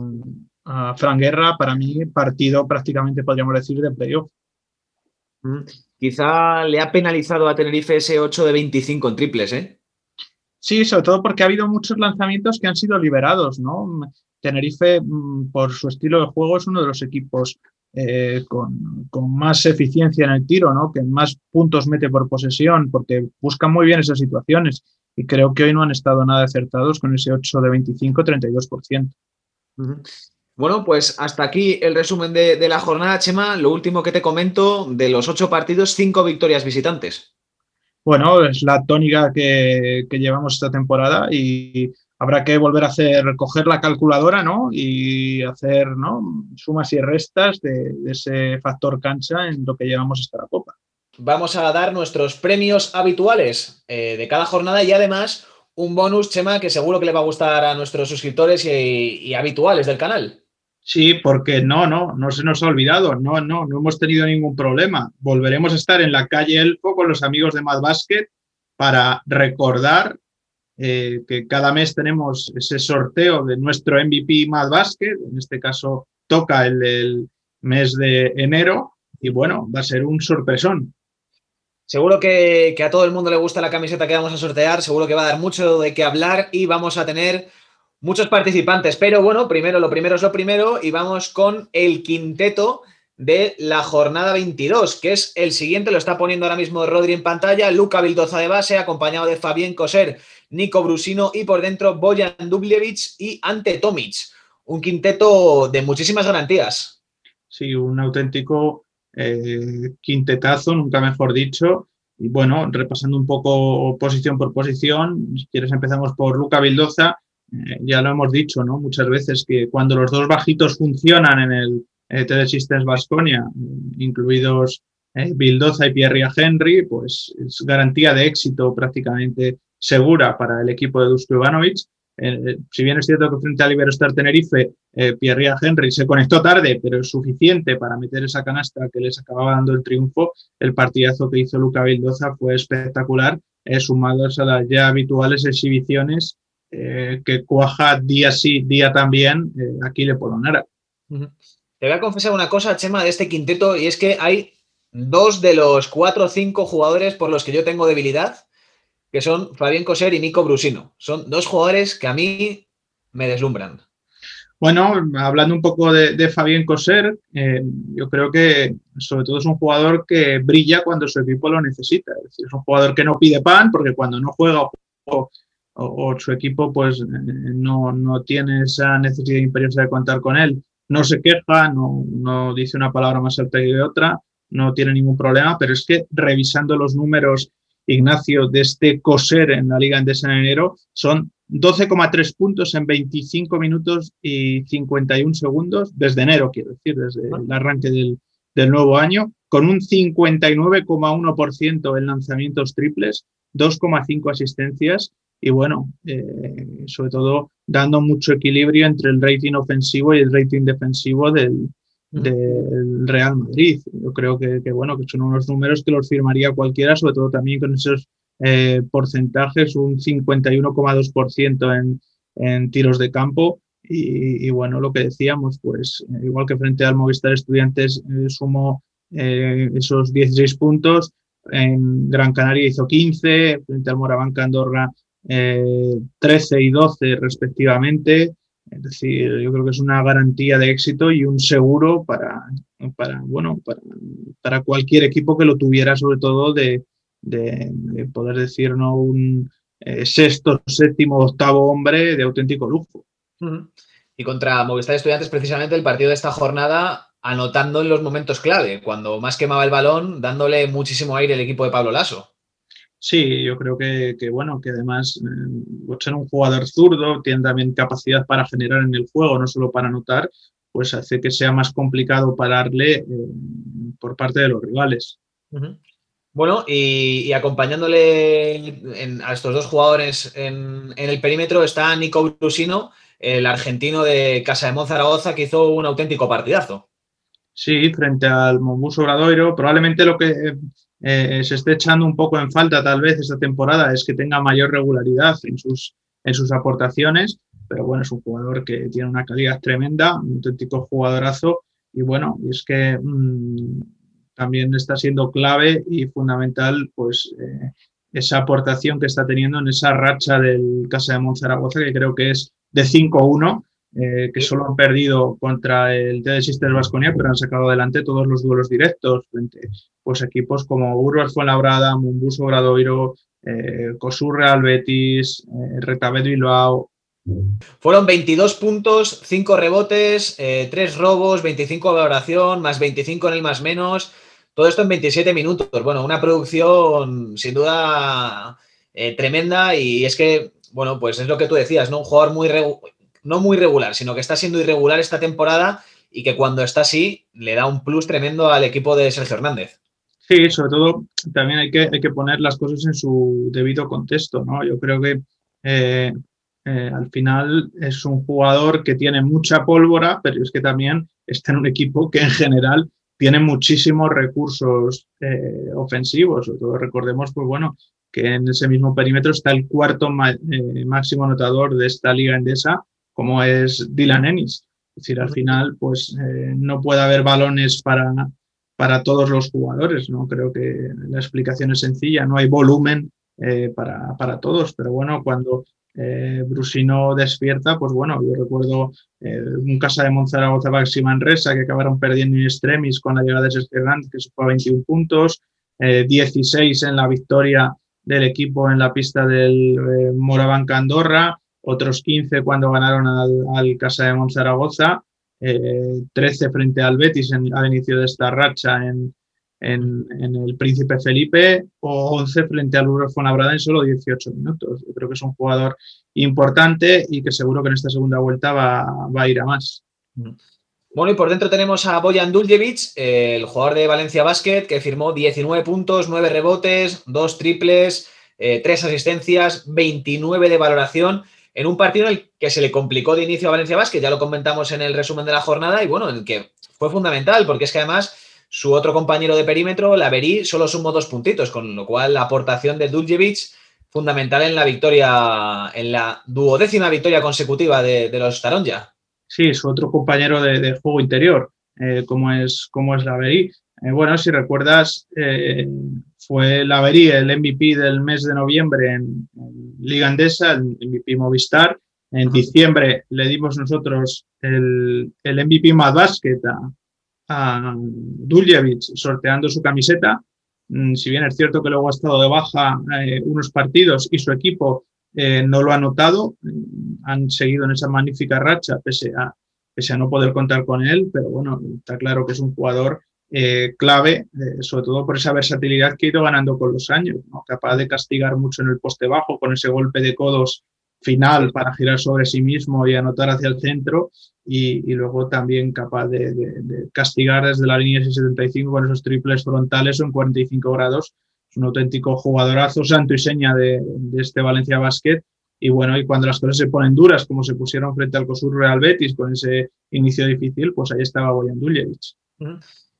a Fran Guerra. Para mí, partido prácticamente podríamos decir de playoff. Mm, quizá le ha penalizado a Tenerife ese 8 de 25 en triples, ¿eh? Sí, sobre todo porque ha habido muchos lanzamientos que han sido liberados, ¿no? Tenerife, mm, por su estilo de juego, es uno de los equipos eh, con, más eficiencia en el tiro, ¿no? Que más puntos mete por posesión, porque buscan muy bien esas situaciones. Y creo que hoy no han estado nada acertados con ese 8 de 25, 32%. Bueno, pues hasta aquí el resumen de, la jornada, Chema. Lo último que te comento, de los ocho partidos, cinco victorias visitantes. Bueno, es la tónica que, llevamos esta temporada y habrá que volver a hacer, coger la calculadora, ¿no? Y hacer, ¿no? Sumas y restas de, ese factor cancha en lo que llevamos hasta la Copa. Vamos a dar nuestros premios habituales eh, de cada jornada y además un bonus, Chema, que seguro que le va a gustar a nuestros suscriptores y habituales del canal. Sí, porque no, no, no se nos ha olvidado, no, no, no hemos tenido ningún problema. Volveremos a estar en la calle Elfo con los amigos de Mad Basket para recordar eh, que cada mes tenemos ese sorteo de nuestro MVP Mad Basket, en este caso toca el del mes de enero y bueno, va a ser un sorpresón. Seguro que, a todo el mundo le gusta la camiseta que vamos a sortear, seguro que va a dar mucho de qué hablar y vamos a tener muchos participantes, pero bueno, primero lo primero es lo primero y vamos con el quinteto de la jornada 22, que es el siguiente, lo está poniendo ahora mismo Rodri en pantalla, Luca Vildoza de base, acompañado de Fabián Coser, Nico Brusino y por dentro Bojan Dubljevic y Ante Tomic. Un quinteto de muchísimas garantías. Sí, un auténtico eh, quintetazo, nunca mejor dicho. Y bueno, repasando un poco posición por posición, si quieres empezamos por Luca Vildoza, eh, ya lo hemos dicho ¿no? muchas veces que cuando los dos bajitos funcionan en el eh, Telesystems incluidos eh, Bildoza y Pierre Henry, pues es garantía de éxito prácticamente segura para el equipo de Dusko Ivanovic. Eh, si bien es cierto que frente a Iberostar Tenerife, Pierre Henry se conectó tarde, pero es suficiente para meter esa canasta que les acababa dando el triunfo, el partidazo que hizo Luca Bildoza fue espectacular, sumados a las ya habituales exhibiciones eh, que cuaja día sí, día también, eh, aquí le Polonara. Te voy a confesar una cosa, Chema, de este quinteto, y es que hay dos de los cuatro o cinco jugadores por los que yo tengo debilidad, que son Fabián Coser y Nico Brusino. Son dos jugadores que a mí me deslumbran. Bueno, hablando un poco de, Fabián Coser, eh, yo creo que sobre todo es un jugador que brilla cuando su equipo lo necesita. Es, decir, es un jugador que no pide pan porque cuando no juega o o, su equipo pues eh, no, no, tiene esa necesidad imperiosa de contar con él. No se queja, no, no dice una palabra más alta que otra, no tiene ningún problema, pero es que revisando los números, Ignacio, de este coser en la Liga Endesa en enero, son 12,3 puntos en 25 minutos y 51 segundos desde enero, quiero decir, desde el arranque del, del nuevo año, con un 59,1% en lanzamientos triples, 2,5 asistencias y bueno, eh, sobre todo dando mucho equilibrio entre el rating ofensivo y el rating defensivo del, Real Madrid. Yo creo que, bueno, que son unos números que los firmaría cualquiera, sobre todo también con esos eh, porcentajes, un 51,2% en, en tiros de campo. Y, bueno, lo que decíamos, pues igual que frente al Movistar Estudiantes eh, sumó esos 16 puntos, en Gran Canaria hizo 15, frente al Morabanca Andorra 13 eh, y 12 respectivamente. Es decir, yo creo que es una garantía de éxito y un seguro para, para bueno, para, cualquier equipo que lo tuviera, sobre todo de, poder decir ¿no? un eh, sexto, séptimo, octavo hombre de auténtico lujo. Y contra Movistar Estudiantes, precisamente el partido de esta jornada, anotando en los momentos clave, cuando más quemaba el balón, dándole muchísimo aire el equipo de Pablo Lasso. Sí, yo creo que, bueno, que además eh, ser un jugador zurdo, tiene también capacidad para generar en el juego, no solo para anotar, pues hace que sea más complicado pararle eh, por parte de los rivales. Bueno, y, acompañándole a estos dos jugadores en, el perímetro está Nico Brusino, el argentino de Casa de Monzaragoza que hizo un auténtico partidazo. Sí, frente al Monbus Obradoiro, probablemente lo que eh, se esté echando un poco en falta tal vez esta temporada es que tenga mayor regularidad en sus, en sus aportaciones, pero bueno, es un jugador que tiene una calidad tremenda, un auténtico jugadorazo y bueno, es que mm, también está siendo clave y fundamental pues eh, esa aportación que está teniendo en esa racha del Casa de Monzaragoza que creo que es de 5-1 eh, que solo han perdido contra el TD Sisters Vasconia, pero han sacado adelante todos los duelos directos pues, equipos como Urbas Fuenlabrada, Mumbus Obradoiro, eh, Cosurreal Betis, eh, Retabet Bilbao. Fueron 22 puntos, 5 rebotes, 3 robos, 25 de valoración, más 25 en el más menos. Todo esto en 27 minutos. Bueno, una producción sin duda tremenda y es que, bueno, pues es lo que tú decías, ¿no? Un jugador muy, no muy regular, sino que está siendo irregular esta temporada y que cuando está así le da un plus tremendo al equipo de Sergio Hernández. Sí, sobre todo también hay que, hay que poner las cosas en su debido contexto, ¿no? Yo creo que eh, eh, al final es un jugador que tiene mucha pólvora, pero es que también está en un equipo que en general tiene muchísimos recursos eh, ofensivos. Sobre todo recordemos, pues bueno, que en ese mismo perímetro está el cuarto máximo anotador de esta liga endesa como es Dylan Ennis. Es decir, al final, pues eh, no puede haber balones para, para todos los jugadores, ¿no? Creo que la explicación es sencilla, no hay volumen eh, para, para, todos, pero bueno, cuando eh, Brusino despierta, pues bueno, yo recuerdo un casa de Monzaragoza Baxi Manresa que acabaron perdiendo en extremis con la llegada de Sergio que se fue a 21 puntos, 16 en la victoria del equipo en la pista del Morabanca Andorra, otros 15 cuando ganaron al, Casa de Monzaragoza, eh, 13 frente al Betis al inicio de esta racha en, el Príncipe Felipe o 11 frente al Urbe Fuenlabrada en solo 18 minutos. Yo creo que es un jugador importante y que seguro que en esta segunda vuelta va, a ir a más. Bueno, y por dentro tenemos a Boyan Duljevic, el jugador de Valencia Basket, que firmó 19 puntos, 9 rebotes, 2 triples, 3 eh, asistencias, 29 de valoración en un partido en el que se le complicó de inicio a Valencia Vázquez, ya lo comentamos en el resumen de la jornada, y bueno, en el que fue fundamental, porque es que además su otro compañero de perímetro, Laverí, solo sumó dos puntitos, con lo cual la aportación de Duljevic fundamental en la victoria, en la duodécima victoria consecutiva de, los Taronja. Sí, su otro compañero de, juego interior, eh, como es, como es Laverí. Eh, bueno, si recuerdas, eh, fue Laverí el MVP del mes de noviembre en, Liga Andesa, el MVP Movistar. En diciembre le dimos nosotros el, el MVP más Basket a, a Duljevic sorteando su camiseta. Mm, si bien es cierto que luego ha estado de baja eh, unos partidos y su equipo no lo ha notado, mm, han seguido en esa magnífica racha pese a, pese a no poder contar con él, pero bueno, está claro que es un jugador eh, clave, eh, sobre todo por esa versatilidad que ha ido ganando con los años, capaz de castigar mucho en el poste bajo con ese golpe de codos final para girar sobre sí mismo y anotar hacia el centro y, luego también capaz de, castigar desde la línea 75 con esos triples frontales o en 45 grados. Es un auténtico jugadorazo, santo y seña de, este Valencia Basket. Y bueno, y cuando las cosas se ponen duras, como se pusieron frente al COSUR Real Betis con ese inicio difícil, pues ahí estaba Boyan Duljevic.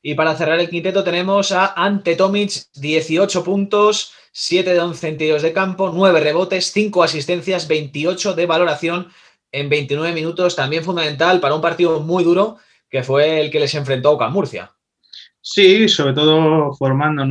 Y para cerrar el quinteto tenemos a Ante Tomic, 18 puntos, 7 de 11 en de campo, 9 rebotes, 5 asistencias, 28 de valoración en 29 minutos, también fundamental para un partido muy duro que fue el que les enfrentó a Murcia. Sí, sobre todo formando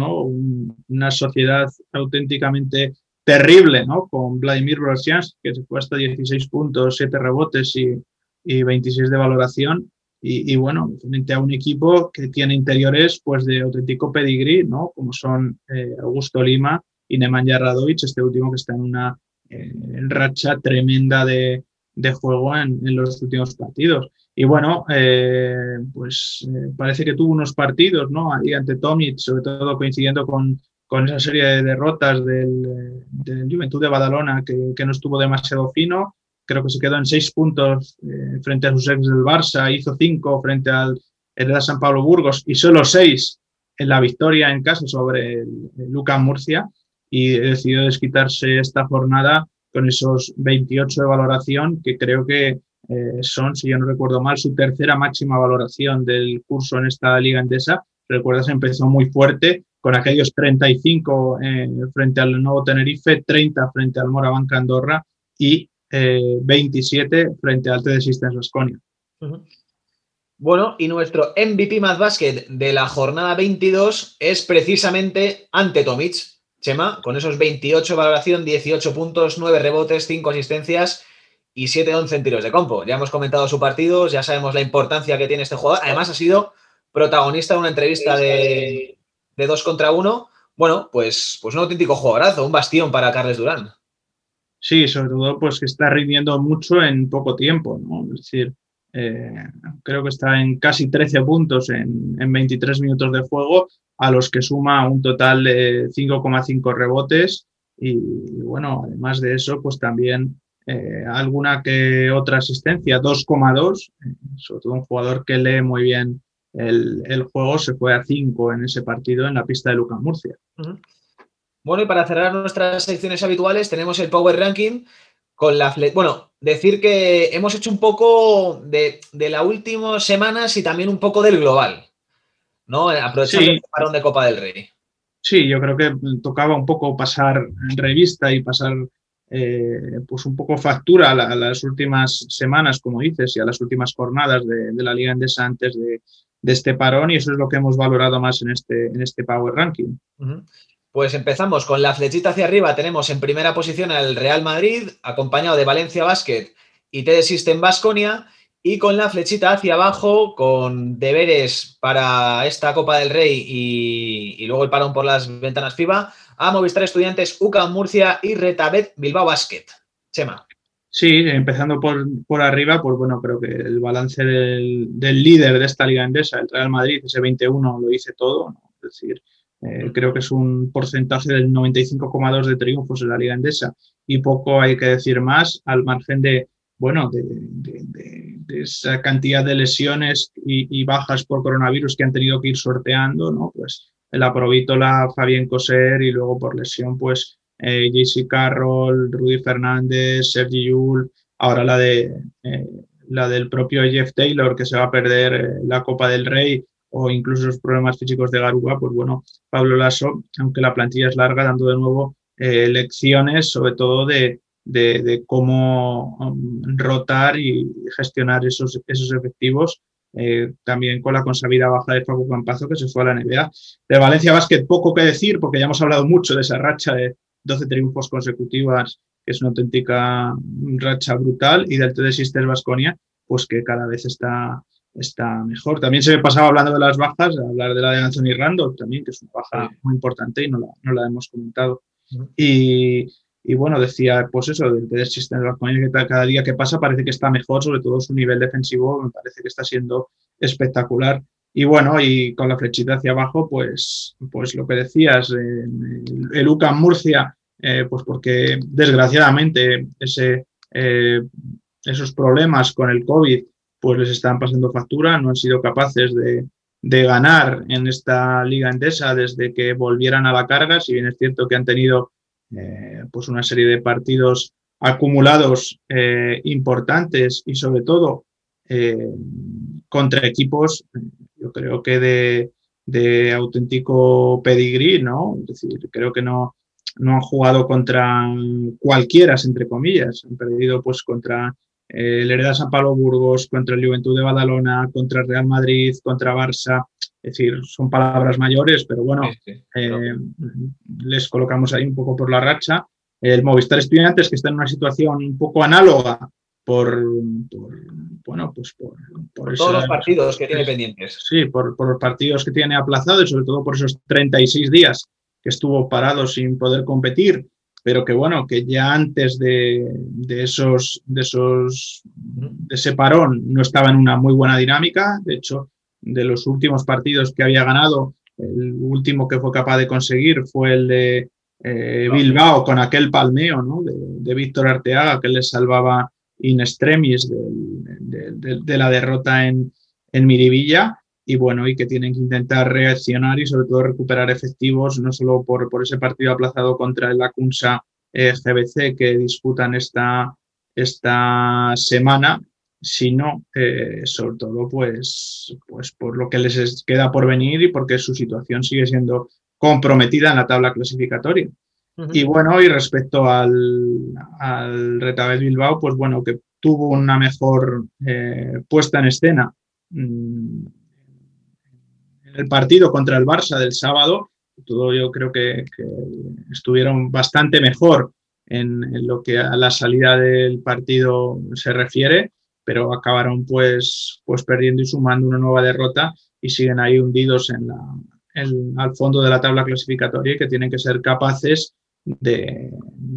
una sociedad auténticamente terrible, ¿no? Con Vladimir Rosians, que se fue hasta 16 puntos, 7 rebotes y, y 26 de valoración y, bueno, frente a un equipo que tiene interiores pues de auténtico pedigrí, ¿no? Como son eh, Augusto Lima y Nemanja Radovic, este último que está en una eh, racha tremenda de, de juego en, en, los últimos partidos. Y bueno, eh, pues parece que tuvo unos partidos, ¿no? Ahí ante Tomic, sobre todo coincidiendo con, con esa serie de derrotas del, del Juventud de Badalona que, que, no estuvo demasiado fino creo que se quedó en seis puntos eh, frente a sus ex del Barça, hizo cinco frente al Hereda San Pablo Burgos y solo seis en la victoria en casa sobre el, Lucas Murcia y decidió desquitarse esta jornada con esos 28 de valoración que creo que eh, son, si yo no recuerdo mal, su tercera máxima valoración del curso en esta liga endesa. Recuerdas, empezó muy fuerte con aquellos 35 eh, frente al Nuevo Tenerife, 30 frente al Morabanca Andorra y 27 frente al TD Systems Vasconia. Bueno, y nuestro MVP más básquet de la jornada 22 es precisamente ante Tomic, Chema, con esos 28 valoración, 18 puntos, 9 rebotes, 5 asistencias y 7-11 en tiros de campo. Ya hemos comentado su partido, ya sabemos la importancia que tiene este jugador. Además, ha sido protagonista de una entrevista de, de 2 contra 1. Bueno, pues, pues un auténtico jugadorazo, un bastión para Carles Durán. Sí, sobre todo pues que está rindiendo mucho en poco tiempo, ¿no? Es decir, eh, creo que está en casi 13 puntos en, 23 minutos de juego, a los que suma un total de 5,5 rebotes. Y, bueno, además de eso, pues también eh, alguna que otra asistencia, 2,2, eh, sobre todo un jugador que lee muy bien el, juego, se fue a 5 en ese partido en la pista de Lucas Murcia. Bueno, y para cerrar nuestras secciones habituales, tenemos el Power Ranking con la bueno, decir que hemos hecho un poco de, de las últimas semanas y también un poco del global, ¿no? Aprovechando el parón de Copa del Rey. Sí, yo creo que tocaba un poco pasar en revista y pasar eh, pues un poco factura a, las últimas semanas, como dices, y a las últimas jornadas de, la Liga Endesa antes de, este parón, y eso es lo que hemos valorado más en este, en este Power Ranking. Pues empezamos con la flechita hacia arriba. Tenemos en primera posición al Real Madrid, acompañado de Valencia Basket y TD System Basconia. Y con la flechita hacia abajo, con deberes para esta Copa del Rey y, luego el parón por las ventanas FIBA, a Movistar Estudiantes, UCAM Murcia y Retabet Bilbao Basket. Chema. Sí, empezando por, por arriba, pues bueno, creo que el balance del, del, líder de esta liga endesa, el Real Madrid, ese 21, lo dice todo. Es decir, eh, creo que es un porcentaje del 95,2 de triunfos en la Liga Endesa y poco hay que decir más al margen de, bueno, de, esa cantidad de lesiones y, bajas por coronavirus que han tenido que ir sorteando, ¿no? Pues la Provítola, Fabián Coser y luego por lesión, pues eh, JC Carroll, Rudy Fernández, Sergi Yul, ahora la de eh, la del propio Jeff Taylor que se va a perder eh, la Copa del Rey o incluso los problemas físicos de Garuba, pues bueno, Pablo Lasso, aunque la plantilla es larga, dando de nuevo eh, lecciones, sobre todo de, cómo um, rotar y gestionar esos, esos efectivos, eh, también con la consabida baja de Facu Campazo, que se fue a la NBA. De Valencia Basket, poco que decir, porque ya hemos hablado mucho de esa racha de 12 triunfos consecutivas, que es una auténtica racha brutal, y del TD Sisters Vasconia, pues que cada vez está está mejor. También se me pasaba hablando de las bajas, hablar de la de Anthony Randall también, que es una baja muy importante y no la, no la hemos comentado. y, y, bueno, decía, pues eso, del de sistema que cada día que pasa parece que está mejor, sobre todo su nivel defensivo me parece que está siendo espectacular. Y bueno, y con la flechita hacia abajo, pues, pues lo que decías, el, UCAM Murcia, eh, pues porque desgraciadamente ese, eh, esos problemas con el COVID pues les están pasando factura, no han sido capaces de, ganar en esta liga endesa desde que volvieran a la carga, si bien es cierto que han tenido eh, pues una serie de partidos acumulados eh, importantes y sobre todo eh, contra equipos, yo creo que de, de auténtico pedigrí, ¿no? Es decir, creo que no, no han jugado contra cualquiera, entre comillas, han perdido pues contra eh, el Hereda San Pablo Burgos, contra el Juventud de Badalona, contra el Real Madrid, contra Barça. Es decir, son palabras mayores, pero bueno, eh, les colocamos ahí un poco por la racha. El Movistar Estudiantes, que está en una situación un poco análoga por, bueno, pues por, todos los partidos que tiene pendientes. Sí, por, por, los partidos que tiene aplazados y sobre todo por esos 36 días que estuvo parado sin poder competir pero que bueno, que ya antes de, esos, de esos, de ese parón no estaba en una muy buena dinámica. De hecho, de los últimos partidos que había ganado, el último que fue capaz de conseguir fue el de eh, Bilbao con aquel palmeo ¿no? de, Víctor Arteaga que le salvaba in extremis de, la derrota en, en Miribilla y bueno, y que tienen que intentar reaccionar y sobre todo recuperar efectivos, no solo por, por ese partido aplazado contra el Acunsa eh, GBC que disputan esta, esta semana, sino eh, sobre todo pues, pues por lo que les queda por venir y porque su situación sigue siendo comprometida en la tabla clasificatoria. Y bueno, y respecto al, al Retabel Bilbao, pues bueno, que tuvo una mejor eh, puesta en escena mm, el partido contra el Barça del sábado, todo yo creo que, estuvieron bastante mejor en, lo que a la salida del partido se refiere pero acabaron pues, pues perdiendo y sumando una nueva derrota y siguen ahí hundidos en la, al fondo de la tabla clasificatoria y que tienen que ser capaces de,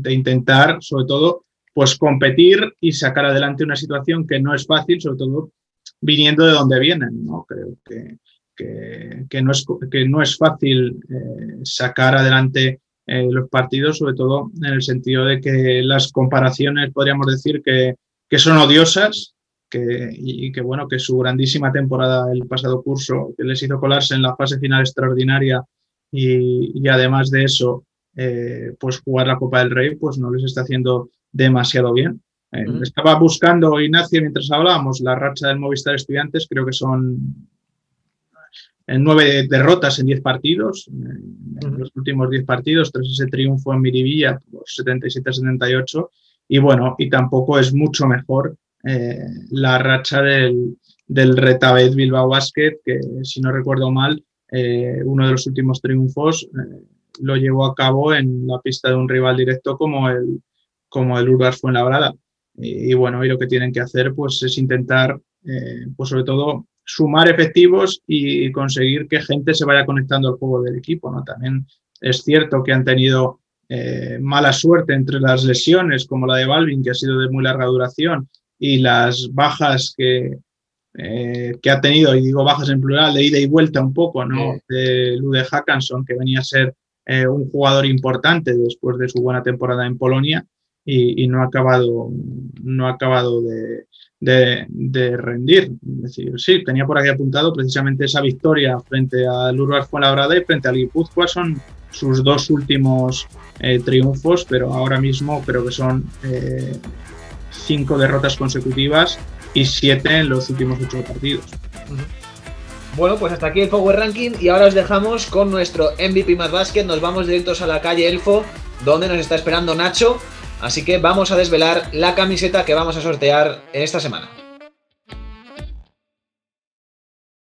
intentar, sobre todo, pues competir y sacar adelante una situación que no es fácil, sobre todo viniendo de donde vienen. ¿no? Creo que, que, no, es, que no es fácil eh, sacar adelante eh, los partidos, sobre todo en el sentido de que las comparaciones podríamos decir que, que son odiosas y que bueno, que su grandísima temporada el pasado curso, que les hizo colarse en la fase final extraordinaria y, además de eso, eh, pues jugar la Copa del Rey, pues no les está haciendo demasiado bien. Eh, estaba buscando, Ignacio, mientras hablábamos, la racha del Movistar Estudiantes, creo que son en nueve derrotas en diez partidos, en los últimos diez partidos, tras ese triunfo en Miribilla por 77-78, y bueno, y tampoco es mucho mejor eh, la racha del, del Retabet Bilbao Basket, que si no recuerdo mal, eh, uno de los últimos triunfos eh, lo llevó a cabo en la pista de un rival directo como el, como el Urbas Fuenlabrada. Y, y bueno, y lo que tienen que hacer pues es intentar, pues sobre todo, sumar efectivos y conseguir que gente se vaya conectando al juego del equipo. ¿no? También es cierto que han tenido mala suerte entre las lesiones, como la de Balvin, que ha sido de muy larga duración, y las bajas que, eh, que ha tenido, y digo bajas en plural, de ida y vuelta un poco, ¿no? De Lude Hackanson, que venía a ser eh, un jugador importante después de su buena temporada en Polonia y, no ha acabado, no ha acabado de, rendir. Es decir, sí, tenía por aquí apuntado precisamente esa victoria frente al Urbas Fuenlabrada y frente al Guipúzcoa son sus dos últimos eh, triunfos, pero ahora mismo creo que son cinco derrotas consecutivas y siete en los últimos ocho partidos. Bueno, pues hasta aquí el Power Ranking y ahora os dejamos con nuestro MVP más básquet. Nos vamos directos a la calle Elfo, donde nos está esperando Nacho. Así que vamos a desvelar la camiseta que vamos a sortear esta semana.